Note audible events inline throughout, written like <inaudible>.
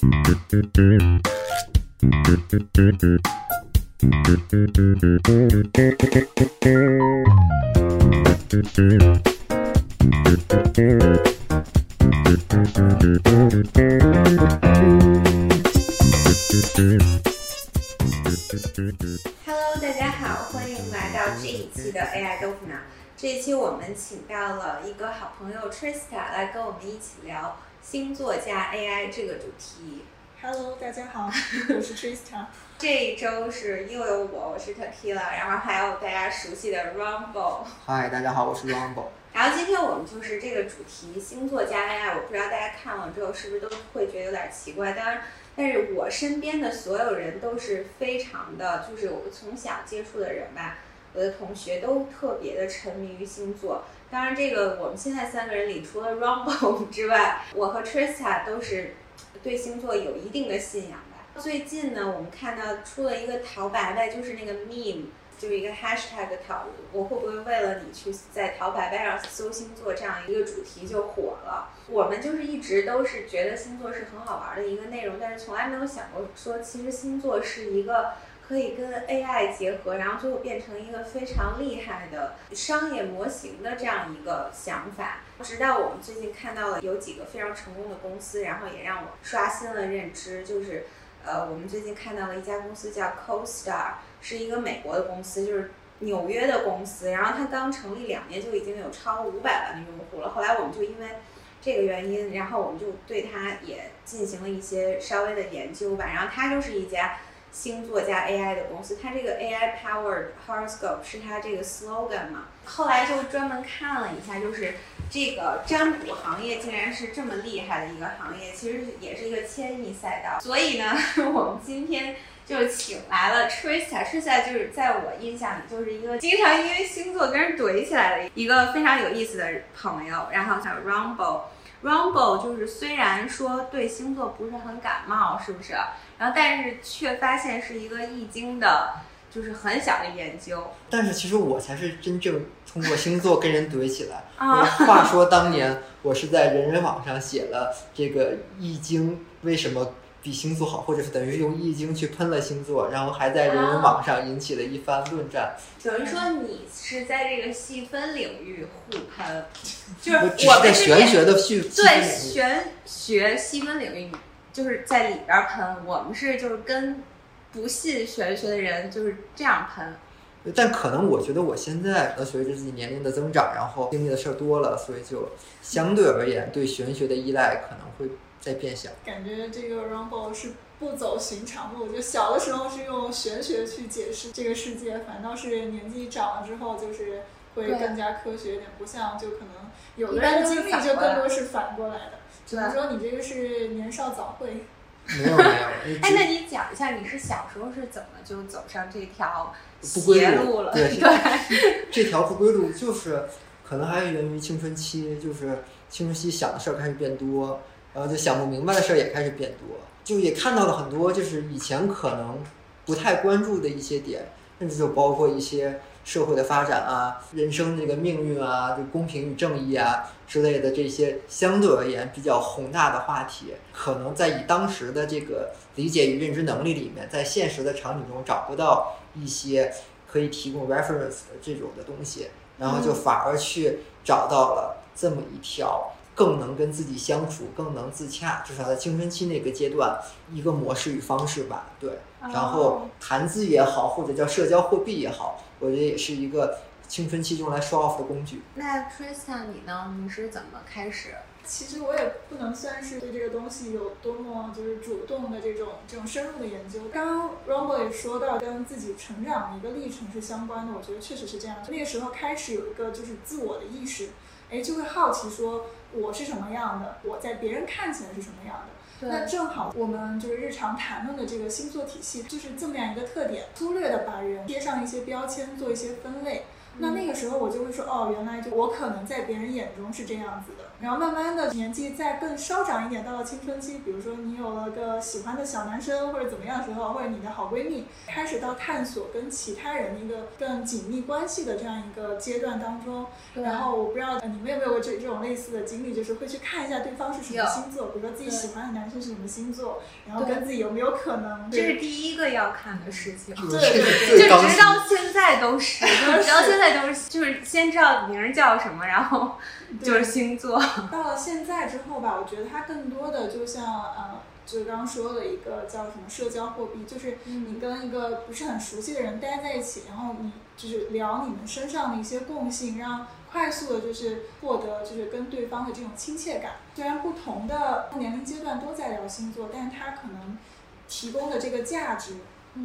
Hello，大家好，欢迎来到这一期的 AI 豆腐脑。这一期我们请到了一个好朋友 Trista 来跟我们一起聊星座加 AI 这个主题。Hello，大家好，<laughs> 我是 Trista。这一周是又有我，我是 Tequila，然后还有大家熟悉的 Rumble。嗨，大家好，我是 Rumble。然后今天我们就是这个主题星座加 AI，我不知道大家看了之后是不是都会觉得有点奇怪。当然，但是我身边的所有人都是非常的，就是我从小接触的人吧，我的同学都特别的沉迷于星座。当然，这个我们现在三个人里，除了 Rumble <laughs> 之外，我和 Trista 都是对星座有一定的信仰吧。最近呢，我们看到出了一个陶白白，就是那个 meme。就是一个 hashtag 讨论，我会不会为了你去在淘白白上搜星座这样一个主题就火了？我们就是一直都是觉得星座是很好玩的一个内容，但是从来没有想过说，其实星座是一个可以跟 AI 结合，然后最后变成一个非常厉害的商业模型的这样一个想法。直到我们最近看到了有几个非常成功的公司，然后也让我刷新了认知，就是呃，我们最近看到了一家公司叫 CoStar。是一个美国的公司，就是纽约的公司。然后它刚成立两年就已经有超五百万的用户了。后来我们就因为这个原因，然后我们就对它也进行了一些稍微的研究吧。然后它就是一家星座加 AI 的公司，它这个 AI powered horoscope 是它这个 slogan 嘛。后来就专门看了一下，就是这个占卜行业竟然是这么厉害的一个行业，其实也是一个千亿赛道。所以呢，<laughs> 我们今天。就请来了 Trista，Trista 就是在我印象里就是一个经常因为星座跟人怼起来的一个非常有意思的朋友。然后还有 Rumble，Rumble 就是虽然说对星座不是很感冒，是不是？然后但是却发现是一个易经的，就是很小的研究。但是其实我才是真正通过星座跟人怼起来。<laughs> 啊、话说当年我是在人人网上写了这个易经为什么。比星座好，或者是等于用易经去喷了星座，然后还在人人网上引起了一番论战。等于说你是在这个细分领域互喷，就是我们玄学的细对玄学细分领域，就是在里边喷。我们是就是跟不信玄学的人就是这样喷。但可能我觉得我现在呃随着自己年龄的增长，然后经历的事儿多了，所以就相对而言对玄学的依赖可能会。在变小，感觉这个 Rumble 是不走寻常路。就小的时候是用玄学去解释这个世界，反倒是年纪长了之后，就是会更加科学一点。不像就可能有的人经历就更多是反过来的。只能说你这个是年少早慧。没有没有。哎，那你讲一下你是小时候是怎么就走上这条不归路了？<laughs> 对对，这条不归路就是可能还源于青春期，就是青春期想的事儿开始变多。然后就想不明白的事儿也开始变多，就也看到了很多就是以前可能不太关注的一些点，甚至就包括一些社会的发展啊、人生这个命运啊、就公平与正义啊之类的这些相对而言比较宏大的话题，可能在以当时的这个理解与认知能力里面，在现实的场景中找不到一些可以提供 reference 的这种的东西，然后就反而去找到了这么一条。更能跟自己相处，更能自洽，至少在青春期那个阶段，一个模式与方式吧。对，然后谈资也好，或者叫社交货币也好，我觉得也是一个青春期用来 show off 的工具。那 Tristan 你呢？你是怎么开始？其实我也不能算是对这个东西有多么就是主动的这种这种深入的研究。刚刚 Rumble 也说到跟自己成长的一个历程是相关的，我觉得确实是这样。那个时候开始有一个就是自我的意识，哎，就会好奇说。我是什么样的？我在别人看起来是什么样的？那正好我们就是日常谈论的这个星座体系，就是这么样一个特点，粗略的把人贴上一些标签，做一些分类。那那个时候我就会说，哦，原来就我可能在别人眼中是这样子的。然后慢慢的年纪再更稍长一点，到了青春期，比如说你有了个喜欢的小男生或者怎么样的时候，或者你的好闺蜜开始到探索跟其他人一个更紧密关系的这样一个阶段当中。然后我不知道你们有没有过这这种类似的经历，就是会去看一下对方是什么星座，比如说自己喜欢的男生是什么星座，然后跟自己有没有可能。这是第一个要看的事情。对对对，就直到现在都是，<laughs> 就直到现在都是，就是先知道名叫什么，然后。就是星座。<laughs> 到了现在之后吧，我觉得它更多的就像呃，就是刚刚说的一个叫什么社交货币，就是你跟一个不是很熟悉的人待在一起，然后你就是聊你们身上的一些共性，让快速的就是获得就是跟对方的这种亲切感。虽然不同的年龄阶段都在聊星座，但是它可能提供的这个价值，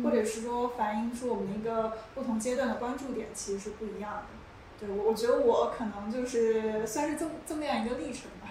或者是说反映出我们一个不同阶段的关注点，其实是不一样的。我我觉得我可能就是算是这么这么样一个历程吧。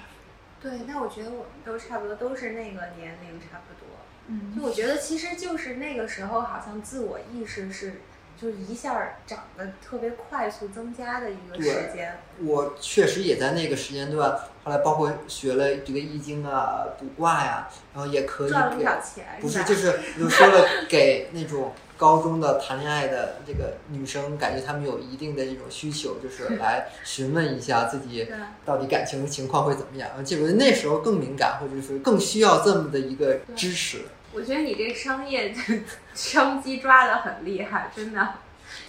对，那我觉得我们都差不多，都是那个年龄差不多。嗯，就我觉得其实就是那个时候，好像自我意识是。就是一下长得特别快速增加的一个时间。我确实也在那个时间段，后来包括学了这个易经啊、卜卦呀，然后也可以赚了不少钱。不是，就是就说了给那种高中的谈恋爱的这个女生，感觉她们有一定的这种需求，就是来询问一下自己到底感情情况会怎么样。这个那时候更敏感，或者是更需要这么的一个支持。我觉得你这商业 <laughs> 商机抓的很厉害，真的，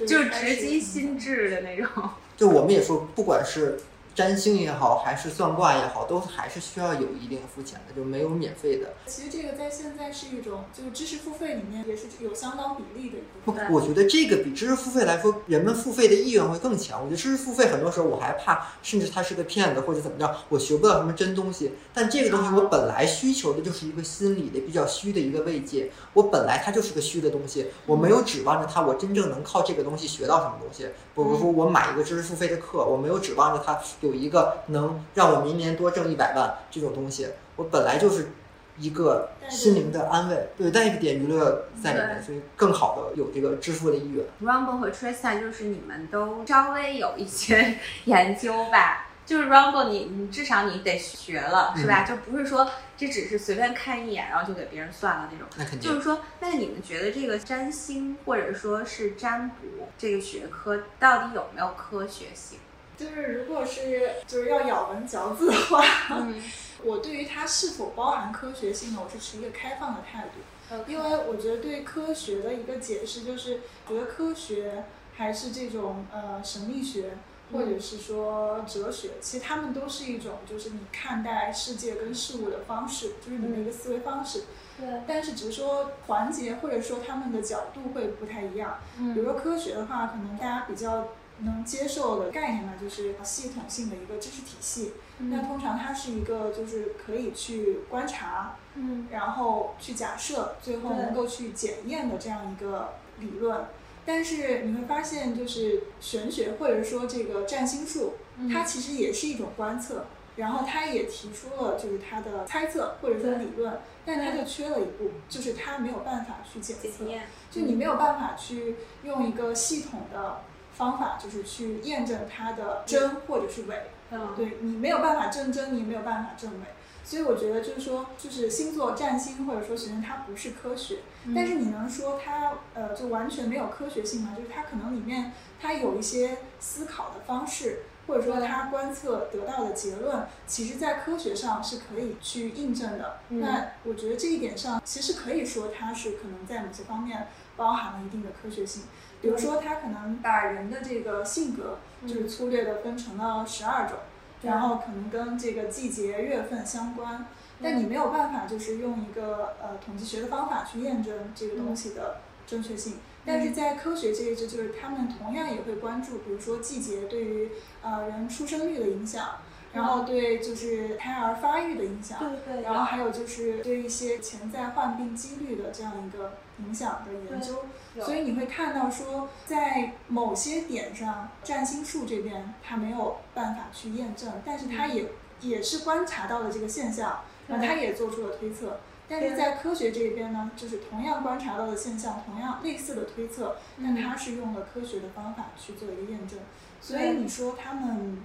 就是直击心智的那种。就我们也说，不管是。占星也好，还是算卦也好，都还是需要有一定付钱的，就没有免费的。其实这个在现在是一种，就是知识付费里面也是有相当比例的。不，我觉得这个比知识付费来说，人们付费的意愿会更强。我觉得知识付费很多时候我还怕，甚至他是个骗子或者怎么着，我学不到什么真东西。但这个东西我本来需求的就是一个心理的比较虚的一个慰藉，我本来它就是个虚的东西，我没有指望着它，我真正能靠这个东西学到什么东西。比如说我买一个知识付费的课，我没有指望着它。有一个能让我明年多挣一百万这种东西，我本来就是一个心灵的安慰，对，带一点娱乐在里面，所以更好的有这个支付的意愿。Rumble 和 Trista 就是你们都稍微有一些 <laughs> 研究吧，就是 Rumble 你你至少你得学了是吧？就不是说这只是随便看一眼然后就给别人算了那种。那肯定。就是说，那你们觉得这个占星或者说是占卜这个学科到底有没有科学性？就是如果是就是要咬文嚼字的话，<laughs> 我对于它是否包含科学性呢，我是持一个开放的态度，因为我觉得对科学的一个解释就是，觉得科学还是这种呃神秘学或者是说哲学，其实他们都是一种就是你看待世界跟事物的方式，就是你的一个思维方式。对。但是只是说环节或者说他们的角度会不太一样。嗯。比如说科学的话，可能大家比较。能接受的概念呢，就是系统性的一个知识体系。那通常它是一个，就是可以去观察，嗯，然后去假设，最后能够去检验的这样一个理论。但是你会发现，就是玄学或者说这个占星术，它其实也是一种观测，然后它也提出了就是它的猜测或者说理论，但它就缺了一步，就是它没有办法去检测，就你没有办法去用一个系统的。方法就是去验证它的真或者是伪，对你没有办法证真，你也没有办法证伪，所以我觉得就是说，就是星座占星或者说学生它不是科学，但是你能说它呃就完全没有科学性吗？就是它可能里面它有一些思考的方式，或者说它观测得到的结论，其实在科学上是可以去印证的。那我觉得这一点上，其实可以说它是可能在某些方面包含了一定的科学性。比如说，他可能把人的这个性格，就是粗略的分成了十二种，然后可能跟这个季节、月份相关，但你没有办法就是用一个呃统计学的方法去验证这个东西的正确性。但是在科学这一支，就是他们同样也会关注，比如说季节对于呃人出生率的影响。然后对，就是胎儿发育的影响，对对，然后还有就是对一些潜在患病几率的这样一个影响的研究，所以你会看到说，在某些点上，占星术这边它没有办法去验证，但是它也也是观察到了这个现象，然后它也做出了推测。但是在科学这一边呢，就是同样观察到的现象，同样类似的推测，但它是用了科学的方法去做一个验证。所以你说他们，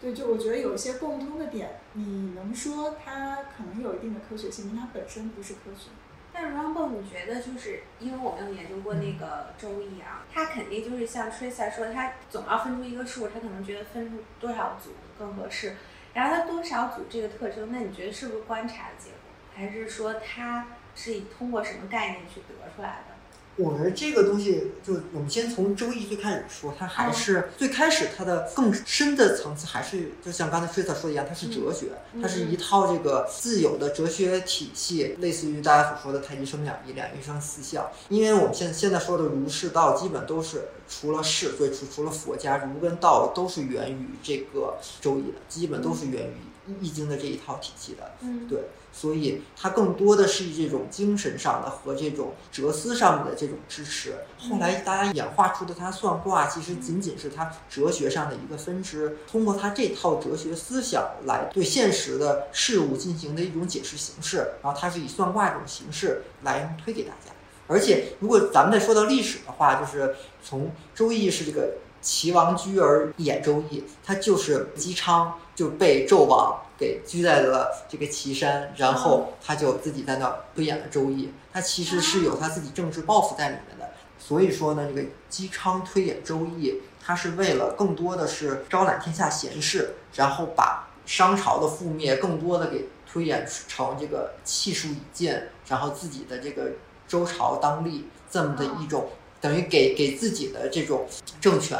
对，就我觉得有一些共通的点，你能说它可能有一定的科学性，但它本身不是科学。但是 Rumble，你觉得就是因为我没有研究过那个周易啊，它肯定就是像 Teresa 说，它总要分出一个数，它可能觉得分出多少组更合适。然后它多少组这个特征，那你觉得是不是观察的结果，还是说它是通过什么概念去得出来的？我觉得这个东西，就我们先从周易最开始说，它还是最开始它的更深的层次，还是就像刚才 Teresa 说的一样，它是哲学，它是一套这个自有的哲学体系，类似于大家所说的太极生两仪，两仪生四象。因为我们现现在说的儒释道，基本都是除了释，所以除除了佛家，儒跟道都是源于这个周易的，基本都是源于易经的这一套体系的。嗯，对。所以它更多的是这种精神上的和这种哲思上面的这种支持。后来大家演化出的它算卦，其实仅仅是它哲学上的一个分支。通过它这套哲学思想来对现实的事物进行的一种解释形式，然后它是以算卦这种形式来推给大家。而且如果咱们再说到历史的话，就是从周易是这个齐王居而演周易，他就是姬昌就被纣王。给拘在了这个岐山，然后他就自己在那推演了《周易》，他其实是有他自己政治抱负在里面的。所以说呢，这个姬昌推演《周易》，他是为了更多的是招揽天下贤士，然后把商朝的覆灭更多的给推演成这个气数已尽，然后自己的这个周朝当立这么的一种，等于给给自己的这种政权。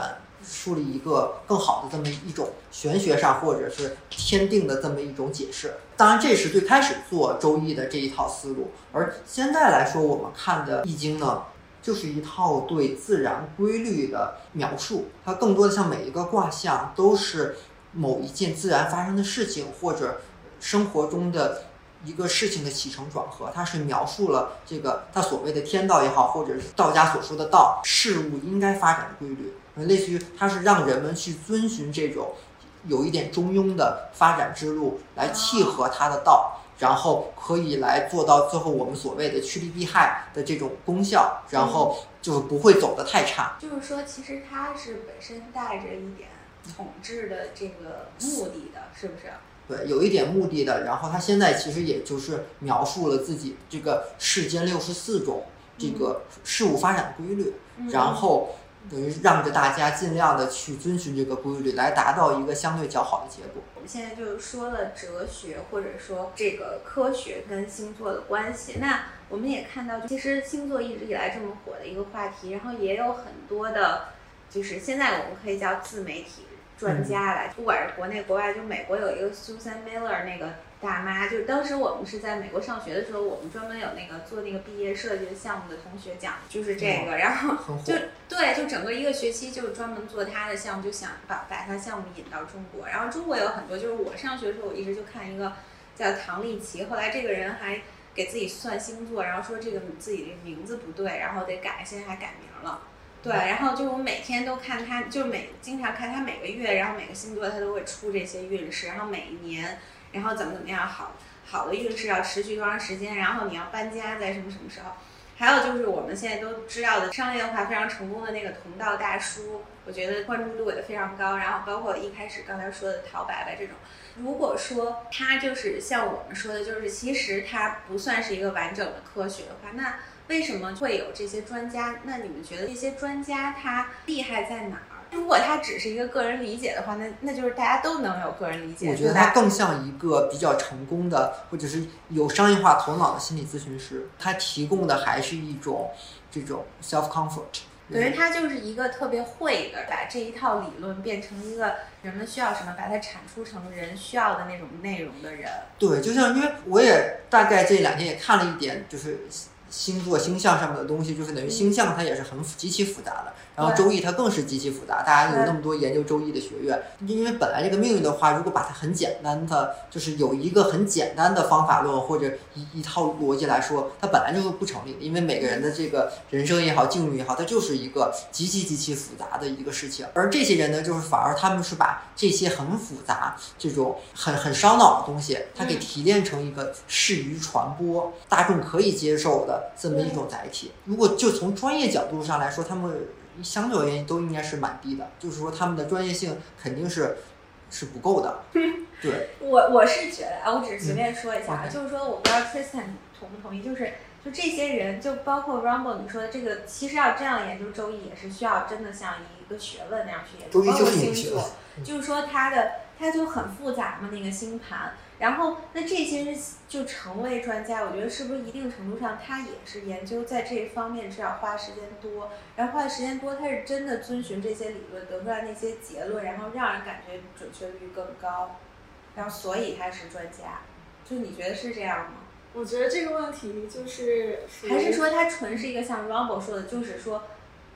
树立一个更好的这么一种玄学上或者是天定的这么一种解释。当然，这是最开始做周易的这一套思路。而现在来说，我们看的易经呢，就是一套对自然规律的描述。它更多的像每一个卦象都是某一件自然发生的事情，或者生活中的一个事情的起承转合。它是描述了这个它所谓的天道也好，或者是道家所说的道，事物应该发展的规律。类似于它是让人们去遵循这种有一点中庸的发展之路，来契合它的道，然后可以来做到最后我们所谓的趋利避害的这种功效，然后就是不会走得太差。就是说，其实它是本身带着一点统治的这个目的的，是不是？对，有一点目的的。然后他现在其实也就是描述了自己这个世间六十四种这个事物发展规律，然后。等于让着大家尽量的去遵循这个规律，来达到一个相对较好的结果。我们现在就是说了哲学或者说这个科学跟星座的关系。那我们也看到，其实星座一直以来这么火的一个话题，然后也有很多的，就是现在我们可以叫自媒体专家来，不管是国内国外，就美国有一个 Susan Miller 那个。大妈就是当时我们是在美国上学的时候，我们专门有那个做那个毕业设计的项目的同学讲，就是这个，然后就对，就整个一个学期就专门做他的项目，就想把把他项目引到中国。然后中国有很多，就是我上学的时候，我一直就看一个叫唐立奇，后来这个人还给自己算星座，然后说这个自己的名字不对，然后得改，现在还改名了。对，然后就我每天都看他，就每经常看他每个月，然后每个星座他都会出这些运势，然后每一年。然后怎么怎么样好，好的运势要持续多长时间？然后你要搬家在什么什么时候？还有就是我们现在都知道的商业化非常成功的那个同道大叔，我觉得关注度也非常高。然后包括一开始刚才说的陶白白这种，如果说他就是像我们说的，就是其实他不算是一个完整的科学的话，那为什么会有这些专家？那你们觉得这些专家他厉害在哪儿？如果他只是一个个人理解的话，那那就是大家都能有个人理解。我觉得他更像一个比较成功的，或者是有商业化头脑的心理咨询师。他提供的还是一种这种 self comfort。等于他就是一个特别会的，把这一套理论变成一个人们需要什么，把它产出成人需要的那种内容的人。对，就像因为我也大概这两天也看了一点，就是星座星象上面的东西，就是等于星象它也是很极其复杂的，然后周易它更是极其复杂。大家有那么多研究周易的学院，因为本来这个命运的话，如果把它很简单的，就是有一个很简单的方法论或者一一套逻辑来说，它本来就是不成立的。因为每个人的这个人生也好，境遇也好，它就是一个极其极其复杂的一个事情。而这些人呢，就是反而他们是把这些很复杂、这种很很烧脑的东西，它给嗯提炼成一个适于传播、大众可以接受的这么一种载体。如果就从专业角度上来说，他们相对而言都应该是蛮低的，就是说他们的专业性肯定是是不够的。对，我我是觉得啊，我只是随便说一下啊，嗯就是说我不知道 Tristan 同不同意，就是就这些人，就包括 Rumble 你说的这个，其实要这样研究周易，也是需要真的像一个学问那样去研究，周易包括就是一个学星座问，就是说它的它就很复杂嘛，那个星盘。然后，那这些人就成为专家，我觉得是不是一定程度上他也是研究在这一方面是要花时间多，然后花的时间多，他是真的遵循这些理论得出来那些结论，然后让人感觉准确率更高，然后所以他是专家。就你觉得是这样吗？我觉得这个问题就是还是说他纯是一个像 Rumble 说的，就是说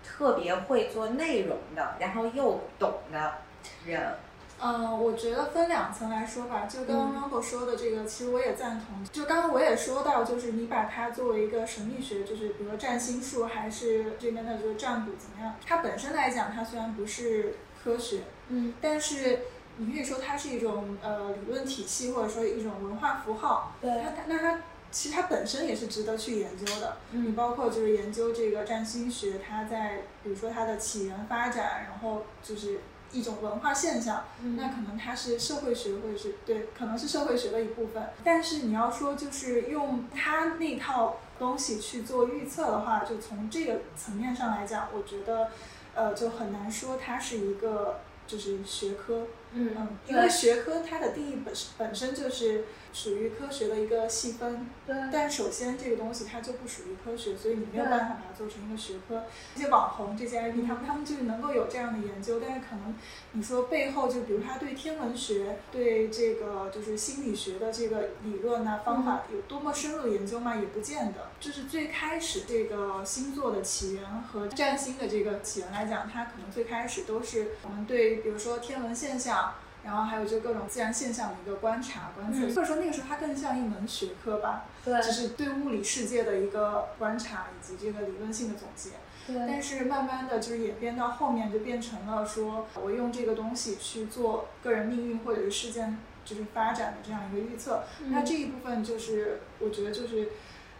特别会做内容的，然后又懂的人？嗯，我觉得分两层来说吧。就刚刚嗯 Rumble 说的这个，其实我也赞同。就刚刚我也说到，就是你把它作为一个神秘学，就是比如说占星术，还是这边的这个占卜怎么样？它本身来讲，它虽然不是科学，嗯但是你可以说它是一种呃理论体系，或者说一种文化符号。对它它那它其实它本身也是值得去研究的。你嗯包括就是研究这个占星学，它在比如说它的起源发展，然后就是一种文化现象。那可能它是社会学，或者是对，可能是社会学的一部分。但是你要说就是用它那套东西去做预测的话，就从这个层面上来讲，我觉得，呃，就很难说它是一个就是学科。嗯嗯，因为学科它的定义本本身就是属于科学的一个细分。对但首先这个东西它就不属于科学，所以你没有办法把它做成一个学科。这些网红、这些 IP，他们他们就是能够有这样的研究，但是可能你说背后就比如他对天文学、对这个就是心理学的这个理论呐、方法有多么深入的研究嘛？也不见得。就是最开始这个星座的起源和占星的这个起源来讲，它可能最开始都是我们对比如说天文现象。然后还有就各种自然现象的一个观察、观测，嗯或者说那个时候它更像一门学科吧。对就是对物理世界的一个观察以及这个理论性的总结。对但是慢慢的就是演变到后面，就变成了说我用这个东西去做个人命运或者是事件就是发展的这样一个预测。那这一部分就是我觉得就是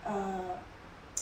呃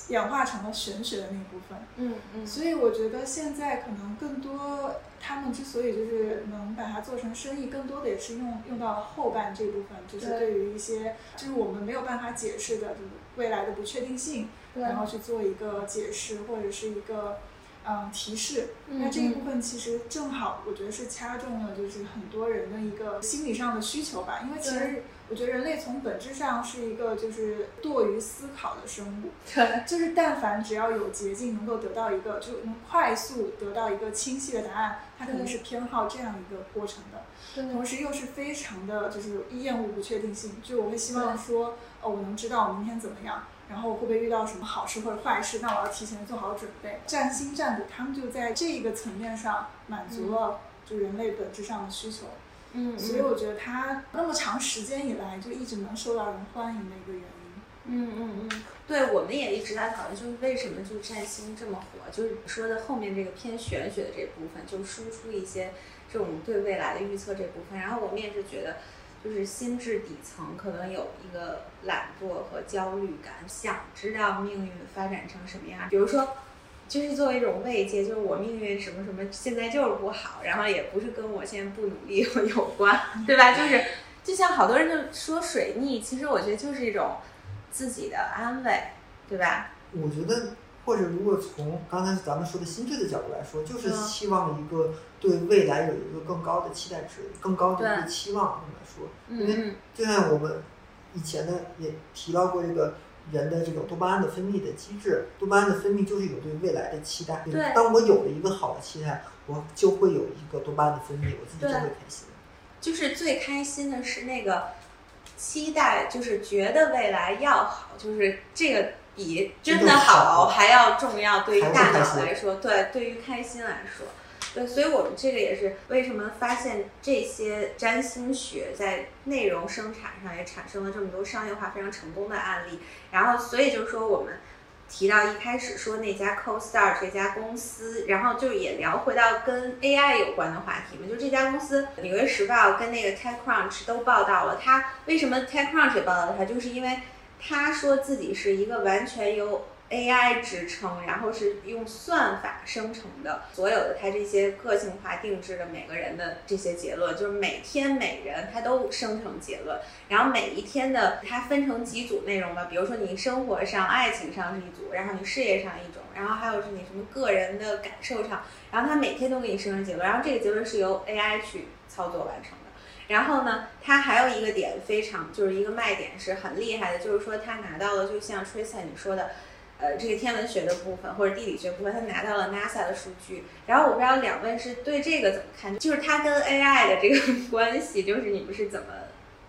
演化成了玄学的那一部分。嗯嗯。所以我觉得现在可能更多，他们之所以就是能把它做成生意，更多的也是用用到后半这部分，就是对。对于一些就是我们没有办法解释的，就是未来的不确定性，然后去做一个解释或者是一个嗯提示。嗯那这一部分其实正好，我觉得是掐中了就是很多人的一个心理上的需求吧，因为其实我觉得人类从本质上是一个就是惰于思考的生物。对就是但凡只要有捷径能够得到一个，就能快速得到一个清晰的答案，它肯定是偏好这样一个过程的。对同时又是非常的就是厌恶不确定性，就我会希望说，哦，我能知道我明天怎么样，然后会不会遇到什么好事或者坏事，那我要提前做好准备。占星占卜他们就在这一个层面上满足了就人类本质上的需求，嗯所以我觉得他那么长时间以来就一直能受到人欢迎的一个原因。嗯嗯嗯，对，我们也一直在讨论，就是为什么就占星这么火，就是说的后面这个偏玄学的这部分，就输出一些这种对未来的预测这部分。然后我们也是觉得，就是心智底层可能有一个懒惰和焦虑感，想知道命运发展成什么样。比如说，就是作为一种慰藉，就是我命运什么什么现在就是不好，然后也不是跟我现在不努力有关，对吧？就是就像好多人就说水逆，其实我觉得就是一种自己的安慰，对吧？我觉得，或者如果从刚才咱们说的心智的角度来说，就是嗯希望一个对未来有一个更高的期待值，更高的一个期望。这么说，嗯因为嗯就像我们以前呢也提到过这个人的这种多巴胺的分泌的机制，多巴胺的分泌就是一种对未来的期待。对当我有了一个好的期待，我就会有一个多巴胺的分泌，我自己就会开心。就是最开心的是那个期待，就是觉得未来要好，就是这个比真的好还要重要。对于大脑来说，对，对于开心来说，对，所以我们这个也是为什么发现这些占星学在内容生产上也产生了这么多商业化非常成功的案例。然后，所以就是说我们。提到一开始说那家 CoStar 这家公司，然后就也聊回到跟 AI 有关的话题嘛，就这家公司，纽约时报跟那个 TechCrunch 都报道了，他为什么 TechCrunch 也报道了他，就是因为他说自己是一个完全由 AI 支撑，然后是用算法生成的，所有的它这些个性化定制的每个人的这些结论，就是每天每人它都生成结论，然后每一天的它分成几组内容吧，比如说你生活上、爱情上是一组，然后你事业上一种，然后还有是你什么个人的感受上，然后它每天都给你生成结论，然后这个结论是由 AI 去操作完成的。然后呢，它还有一个点非常就是一个卖点是很厉害的，就是说它拿到了，就像 Tracy 你说的。呃，这个天文学的部分或者地理学部分，他拿到了 NASA 的数据。然后我不知道两位是对这个怎么看，就是它跟 AI 的这个 <laughs> 关系，就是你们是怎么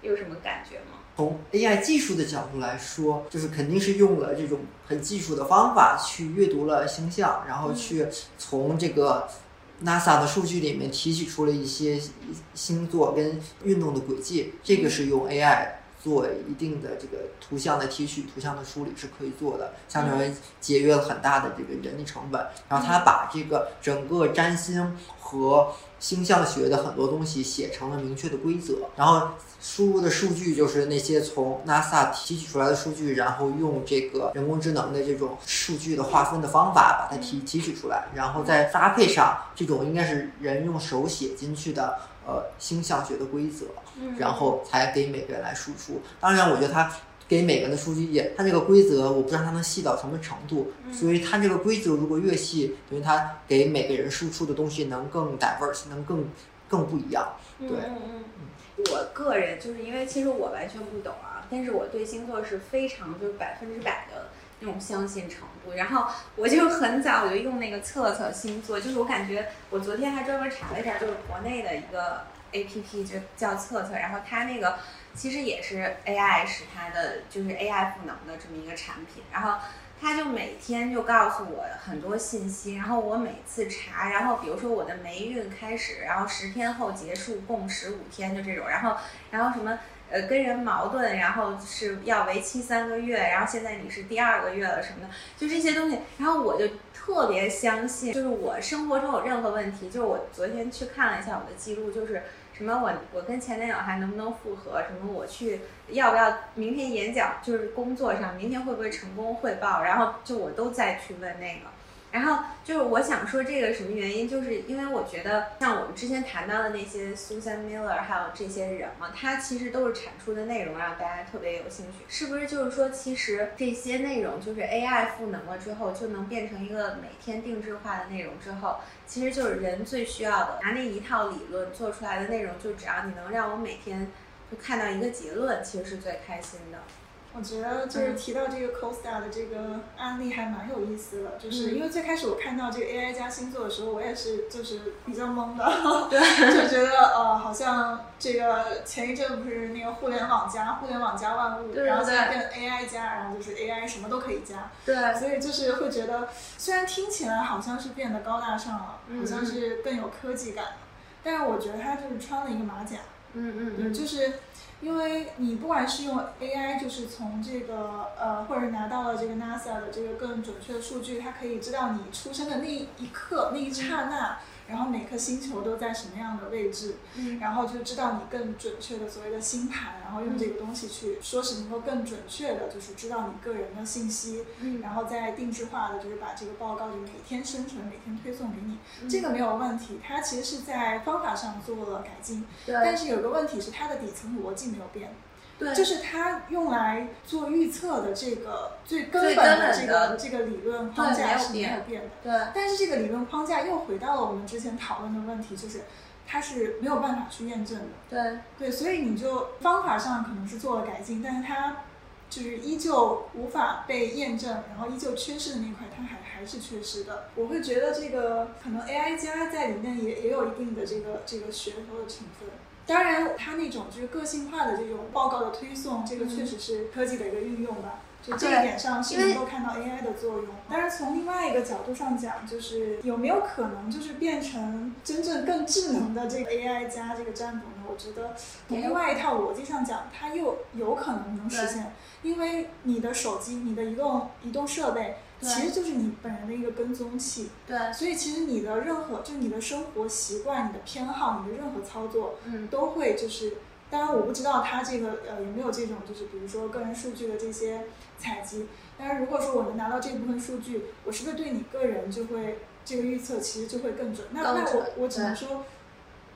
有什么感觉吗？从 AI 技术的角度来说，就是肯定是用了这种很技术的方法去阅读了星象，然后去从这个 NASA 的数据里面提取出了一些星座跟运动的轨迹，这个是用 AI。做一定的这个图像的提取、图像的梳理是可以做的，相当于节约了很大的这个人力成本。然后他把这个整个占星和星象学的很多东西写成了明确的规则，然后输入的数据就是那些从 NASA 提取出来的数据，然后用这个人工智能的这种数据的划分的方法把它提提取出来，然后再搭配上这种应该是人用手写进去的。呃，星象学的规则，然后才给每个人来输出。当然，我觉得他给每个人的数据也，他这个规则我不知道他能细到什么程度。所以，他这个规则如果越细，等于他给每个人输出的东西能更 diverse，能更更不一样。对，嗯嗯嗯。我个人就是因为其实我完全不懂啊，但是我对星座是非常就是百分之百的那种相信程度。然后我就很早我就用那个测测星座，就是我感觉我昨天还专门查了一下，就是国内的一个 A P P 就叫测测，然后它那个其实也是 A I 是它的就是 A I 赋能的这么一个产品，然后它就每天就告诉我很多信息，然后我每次查，然后比如说我的霉运开始，然后十天后结束，共十五天就这种，然后然后什么。呃，跟人矛盾，然后是要为期三个月，然后现在你是第二个月了什么的，就这些东西，然后我就特别相信，就是我生活中有任何问题，就是我昨天去看了一下我的记录，就是什么我我跟前男友还能不能复合，什么我去要不要明天演讲，就是工作上明天会不会成功汇报，然后就我都在去问那个。然后就是我想说这个什么原因，就是因为我觉得像我们之前谈到的那些 Susan Miller 还有这些人嘛，他其实都是产出的内容让大家特别有兴趣，是不是？就是说其实这些内容就是 AI 赋能了之后，就能变成一个每天定制化的内容之后，其实就是人最需要的，拿那一套理论做出来的内容，就只要你能让我每天就看到一个结论，其实是最开心的。我觉得就是提到这个 CoStar 的这个案例还蛮有意思的，就是因为最开始我看到这个 AI 加星座的时候，我也是就是比较懵的，<laughs> 就觉得呃好像这个前一阵不是那个互联网加互联网加万物，然后现在变 AI 加，然后就是 AI 什么都可以加，对，所以就是会觉得虽然听起来好像是变得高大上了，好像是更有科技感了，但是我觉得他就是穿了一个马甲，嗯嗯，对，就是。因为你不管是用 AI，就是从这个呃，或者拿到了这个 NASA 的这个更准确的数据，它可以知道你出生的那一刻、那一刹那。然后每颗星球都在什么样的位置，嗯，然后就知道你更准确的所谓的星盘，然后用这个东西去说是能够更准确的，就是知道你个人的信息，嗯，然后再定制化的，就是把这个报告就每天生成，每天推送给你，这个没有问题。它其实是在方法上做了改进，对，但是有个问题是它的底层逻辑没有变。对，就是它用来做预测的这个最根本的这个这个理论框架是没有变的。对，但是这个理论框架又回到了我们之前讨论的问题，就是它是没有办法去验证的。对，对，所以你就方法上可能是做了改进，但是它就是依旧无法被验证，然后依旧缺失的那块，它还还是缺失的。我会觉得这个可能 AI 加在里面也也有一定的这个这个噱头的成分。当然，它那种就是个性化的这种报告的推送，这个确实是科技的一个运用吧。就这一点上是能够看到 AI 的作用。但是从另外一个角度上讲，就是有没有可能就是变成真正更智能的这个 AI 加这个占卜呢？我觉得从另外一套逻辑上讲，它又有可能能实现，因为你的手机、你的移动移动设备。其实就是你本人的一个跟踪器，对，所以其实你的任何，就是你的生活习惯、你的偏好、你的任何操作，嗯，都会就是，当然我不知道它这个呃有没有这种就是比如说个人数据的这些采集，但是如果说我能拿到这部分数据，我是不是对你个人就会这个预测其实就会更准？那那我我只能说，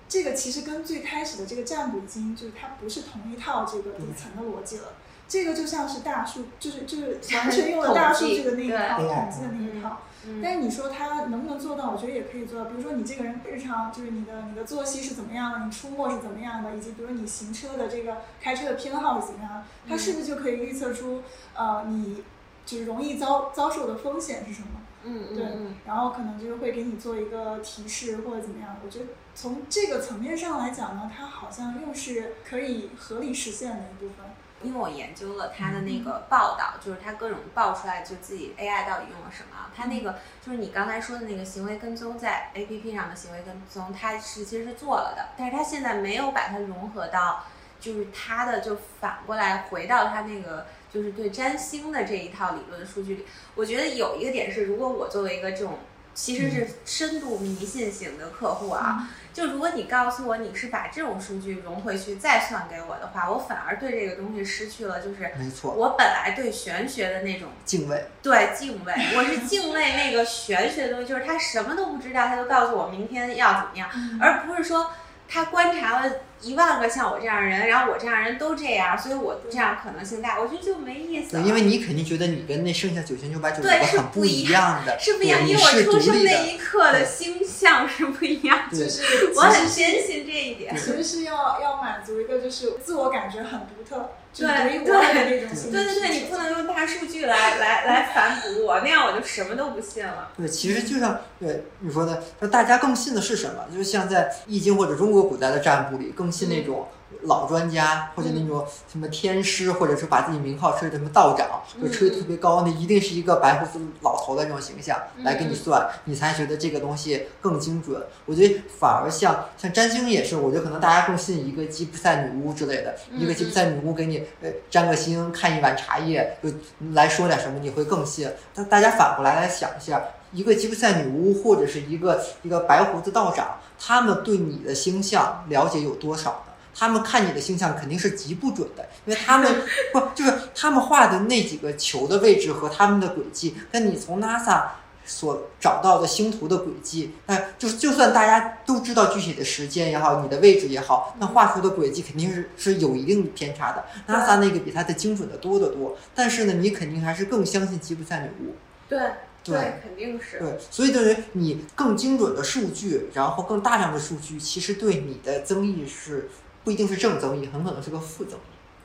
这个其实跟最开始的这个占卜经就是它不是同一套这个底层的逻辑了。这个就像是大数，就是就是完全用了大数据的那一套统计的那一套。但是你说它能不能做到？我觉得也可以做到。比如说你这个人日常就是你的你的作息是怎么样的，你出没是怎么样的，以及比如说你行车的这个开车的偏好是怎么样的，它是不是就可以预测出呃你就是容易遭遭受的风险是什么？嗯嗯。对，然后可能就是会给你做一个提示或者怎么样。我觉得从这个层面上来讲呢，它好像又是可以合理实现的一部分。因为我研究了他的那个报道，就是他各种报出来，就自己 AI 到底用了什么。他那个就是你刚才说的那个行为跟踪，在 APP 上的行为跟踪，他是其实是做了的，但是他现在没有把它融合到，就是他的就反过来回到他那个就是对占星的这一套理论的数据里。我觉得有一个点是，如果我作为一个这种其实是深度迷信型的客户啊。就如果你告诉我你是把这种数据融回去再算给我的话，我反而对这个东西失去了，就是没错，我本来对玄学的那种敬畏，对敬畏，我是敬畏那个玄学的东西，就是他什么都不知道，他就告诉我明天要怎么样，而不是说。他观察了一万个像我这样人，然后我这样人都这样，所以我这样可能性大，我觉得就没意思。对，因为你肯定觉得你跟那剩下九千九百九十九很不一样的，是不一样，因为我出生那一刻的星象是不一样，就是我很坚信这一点。其实是要要满足一个就是自我感觉很独特。对对对对对，你不能用大数据来 <laughs> 来来反哺我，那样我就什么都不信了。对，其实就像对你说的，那大家更信的是什么？就是像在《易经》或者中国古代的占卜里，更信那种。老专家或者那种什么天师，或者是把自己名号吹的什么道长，就吹特别高，那一定是一个白胡子老头的那种形象来给你算，你才觉得这个东西更精准。我觉得反而像像占星也是，我觉得可能大家更信一个吉普赛女巫之类的，一个吉普赛女巫给你呃占个星，看一碗茶叶，就来说点什么，你会更信。但大家反过来来想一下，一个吉普赛女巫或者是一个一个白胡子道长，他们对你的星象了解有多少呢？他们看你的星象肯定是极不准的，因为他们 <laughs> 不就是他们画的那几个球的位置和他们的轨迹，跟你从 NASA 所找到的星图的轨迹，那就是就算大家都知道具体的时间也好，你的位置也好，那画出的轨迹肯定是是有一定偏差的。NASA 那个比它的精准的多得多，但是呢，你肯定还是更相信吉普赛女巫。对对，肯定是。对，所以等于你更精准的数据，然后更大量的数据，其实对你的增益是。不一定是正增益，很可能是个负增益。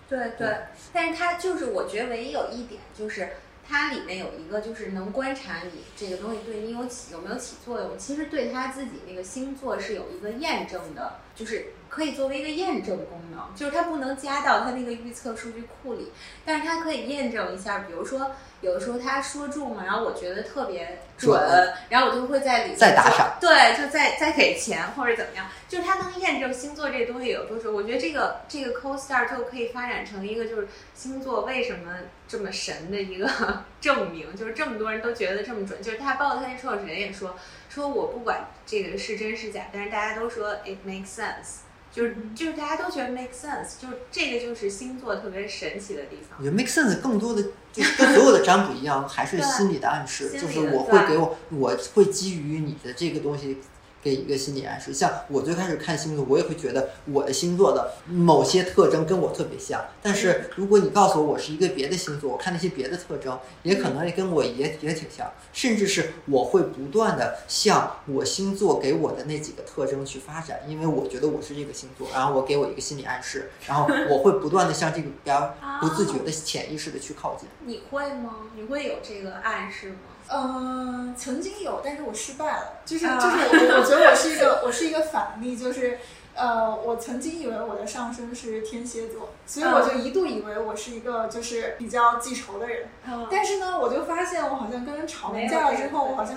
对对，但是它就是我觉得唯一有一点就是，它里面有一个就是能观察你这个东西对你有起有没有起作用。其实对他自己那个星座是有一个验证的，就是可以作为一个验证功能，就是它不能加到它那个预测数据库里，但是它可以验证一下，比如说。有的时候他说中了，然后我觉得特别准，然后我就会在里面再打赏，对，就再再给钱或者怎么样，就是它能验证星座这个东西有多准。我觉得这个这个 CoStar 就可以发展成一个就是星座为什么这么神的一个 <laughs> 证明，就是这么多人都觉得这么准。就是他包括他那创始人也说，说我不管这个是真是假，但是大家都说 it makes sense。就是就是大家都觉得 make sense，就是这个就是星座特别神奇的地方。我觉得 make sense 更多的就跟所有的占卜一样，<laughs> 还是心理的暗示，就是我会给我，我会基于你的这个东西。给一个心理暗示，像我最开始看星座，我也会觉得我的星座的某些特征跟我特别像。但是如果你告诉我我是一个别的星座，我看那些别的特征，也可能也跟我也也挺像。甚至是我会不断的向我星座给我的那几个特征去发展，因为我觉得我是这个星座，然后我给我一个心理暗示，然后我会不断的向这个比较 <laughs> 不自觉的潜意识的去靠近。你会吗？你会有这个暗示吗？嗯，曾经有，但是我失败了。就是就是，我我觉得我是一个我是一个反例，就是呃，我曾经以为我的上升是天蝎座，所以我就一度以为我是一个就是比较记仇的人。嗯但是呢，我就发现我好像跟人吵完架了之后，我好像